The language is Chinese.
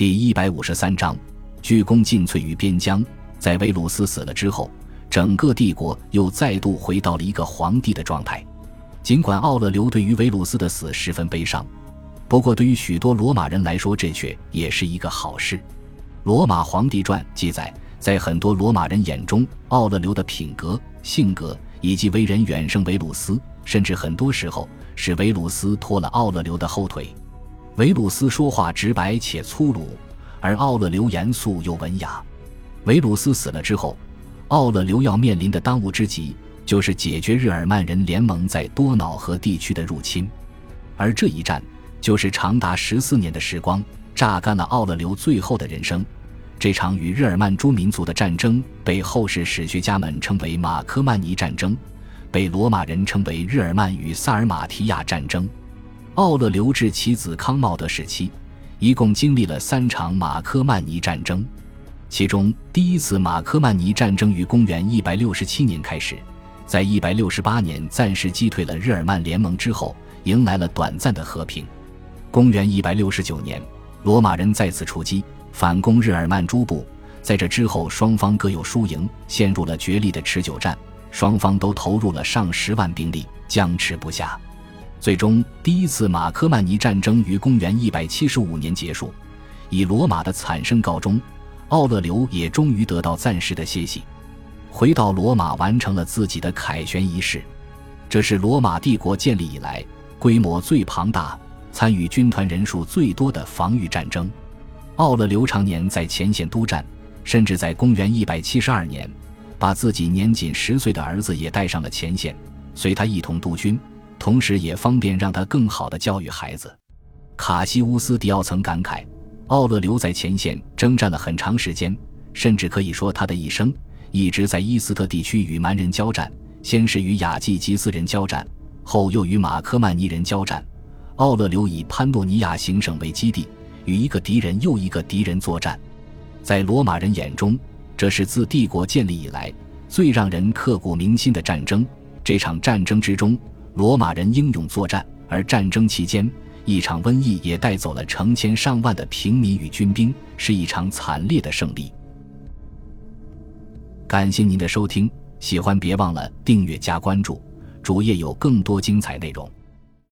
第一百五十三章，鞠躬尽瘁于边疆。在维鲁斯死了之后，整个帝国又再度回到了一个皇帝的状态。尽管奥勒留对于维鲁斯的死十分悲伤，不过对于许多罗马人来说，这却也是一个好事。《罗马皇帝传》记载，在很多罗马人眼中，奥勒留的品格、性格以及为人远胜维鲁斯，甚至很多时候是维鲁斯拖了奥勒留的后腿。维鲁斯说话直白且粗鲁，而奥勒留严肃又文雅。维鲁斯死了之后，奥勒留要面临的当务之急就是解决日耳曼人联盟在多瑙河地区的入侵，而这一战就是长达十四年的时光，榨干了奥勒留最后的人生。这场与日耳曼诸民族的战争被后世史学家们称为马科曼尼战争，被罗马人称为日耳曼与萨尔马提亚战争。奥勒留至其子康茂德时期，一共经历了三场马科曼尼战争。其中，第一次马科曼尼战争于公元167年开始，在168年暂时击退了日耳曼联盟之后，迎来了短暂的和平。公元169年，罗马人再次出击，反攻日耳曼诸部。在这之后，双方各有输赢，陷入了决裂的持久战。双方都投入了上十万兵力，僵持不下。最终，第一次马科曼尼战争于公元175年结束，以罗马的惨胜告终。奥勒留也终于得到暂时的歇息，回到罗马完成了自己的凯旋仪式。这是罗马帝国建立以来规模最庞大、参与军团人数最多的防御战争。奥勒留常年在前线督战，甚至在公元172年，把自己年仅十岁的儿子也带上了前线，随他一同督军。同时也方便让他更好的教育孩子。卡西乌斯·迪奥曾感慨，奥勒留在前线征战了很长时间，甚至可以说他的一生一直在伊斯特地区与蛮人交战。先是与雅季吉斯人交战，后又与马科曼尼人交战。奥勒留以潘诺尼亚行省为基地，与一个敌人又一个敌人作战。在罗马人眼中，这是自帝国建立以来最让人刻骨铭心的战争。这场战争之中。罗马人英勇作战，而战争期间，一场瘟疫也带走了成千上万的平民与军兵，是一场惨烈的胜利。感谢您的收听，喜欢别忘了订阅加关注，主页有更多精彩内容。